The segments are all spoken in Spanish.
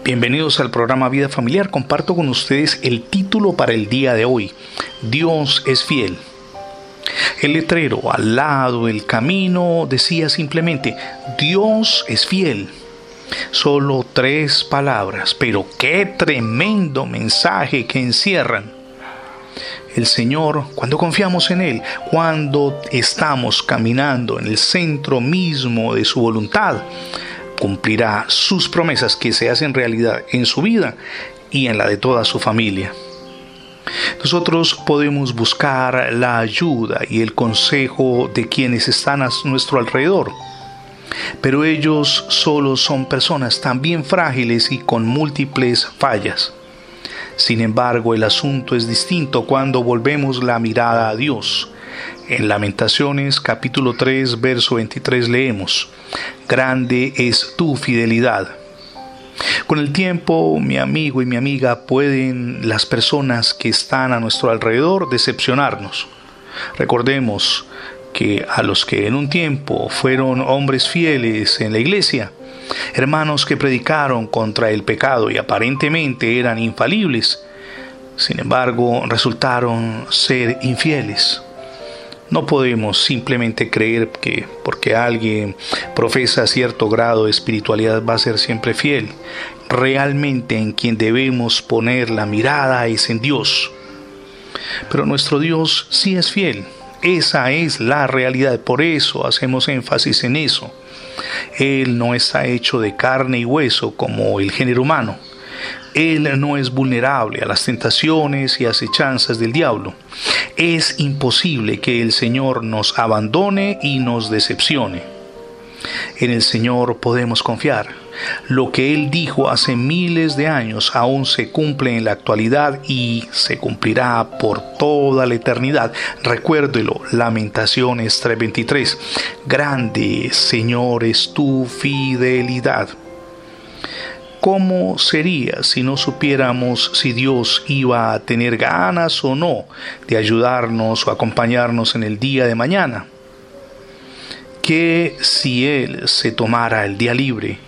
Bienvenidos al programa Vida Familiar. Comparto con ustedes el título para el día de hoy. Dios es fiel. El letrero al lado del camino decía simplemente, Dios es fiel. Solo tres palabras, pero qué tremendo mensaje que encierran. El Señor, cuando confiamos en Él, cuando estamos caminando en el centro mismo de su voluntad, cumplirá sus promesas que se hacen realidad en su vida y en la de toda su familia. Nosotros podemos buscar la ayuda y el consejo de quienes están a nuestro alrededor, pero ellos solo son personas también frágiles y con múltiples fallas. Sin embargo, el asunto es distinto cuando volvemos la mirada a Dios en Lamentaciones capítulo 3 verso 23 leemos, Grande es tu fidelidad. Con el tiempo, mi amigo y mi amiga, pueden las personas que están a nuestro alrededor decepcionarnos. Recordemos que a los que en un tiempo fueron hombres fieles en la iglesia, hermanos que predicaron contra el pecado y aparentemente eran infalibles, sin embargo resultaron ser infieles. No podemos simplemente creer que porque alguien profesa cierto grado de espiritualidad va a ser siempre fiel. Realmente en quien debemos poner la mirada es en Dios. Pero nuestro Dios sí es fiel. Esa es la realidad. Por eso hacemos énfasis en eso. Él no está hecho de carne y hueso como el género humano. Él no es vulnerable a las tentaciones y acechanzas del diablo. Es imposible que el Señor nos abandone y nos decepcione. En el Señor podemos confiar. Lo que Él dijo hace miles de años aún se cumple en la actualidad y se cumplirá por toda la eternidad. Recuérdelo, Lamentaciones 3:23. Grande, Señor, es tu fidelidad. ¿Cómo sería si no supiéramos si Dios iba a tener ganas o no de ayudarnos o acompañarnos en el día de mañana? ¿Qué si Él se tomara el día libre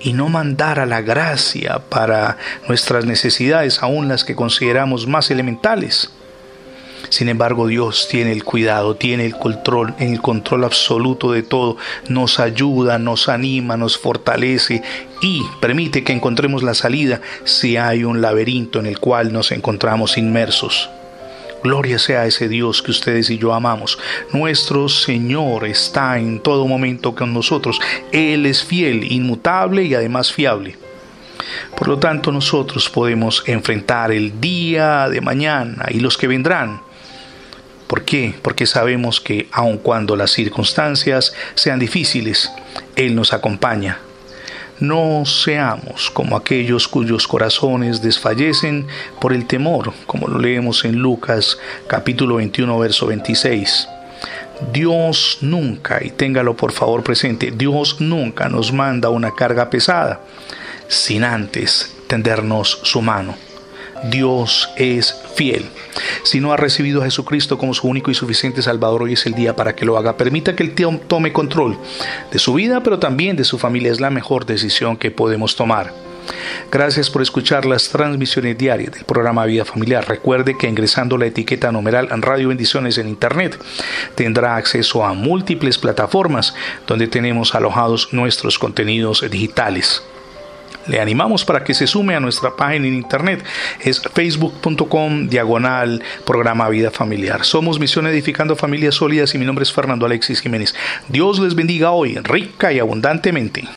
y no mandara la gracia para nuestras necesidades, aun las que consideramos más elementales? Sin embargo, Dios tiene el cuidado, tiene el control, el control absoluto de todo. Nos ayuda, nos anima, nos fortalece y permite que encontremos la salida si hay un laberinto en el cual nos encontramos inmersos. Gloria sea a ese Dios que ustedes y yo amamos. Nuestro Señor está en todo momento con nosotros. Él es fiel, inmutable y además fiable. Por lo tanto, nosotros podemos enfrentar el día de mañana y los que vendrán ¿Por qué? Porque sabemos que aun cuando las circunstancias sean difíciles, Él nos acompaña. No seamos como aquellos cuyos corazones desfallecen por el temor, como lo leemos en Lucas capítulo 21, verso 26. Dios nunca, y téngalo por favor presente, Dios nunca nos manda una carga pesada sin antes tendernos su mano. Dios es fiel. Si no ha recibido a Jesucristo como su único y suficiente Salvador, hoy es el día para que lo haga. Permita que Él tome control de su vida, pero también de su familia. Es la mejor decisión que podemos tomar. Gracias por escuchar las transmisiones diarias del programa Vida Familiar. Recuerde que ingresando la etiqueta numeral Radio Bendiciones en Internet tendrá acceso a múltiples plataformas donde tenemos alojados nuestros contenidos digitales. Le animamos para que se sume a nuestra página en internet. Es facebook.com diagonal programa Vida Familiar. Somos Misión Edificando Familias Sólidas y mi nombre es Fernando Alexis Jiménez. Dios les bendiga hoy rica y abundantemente.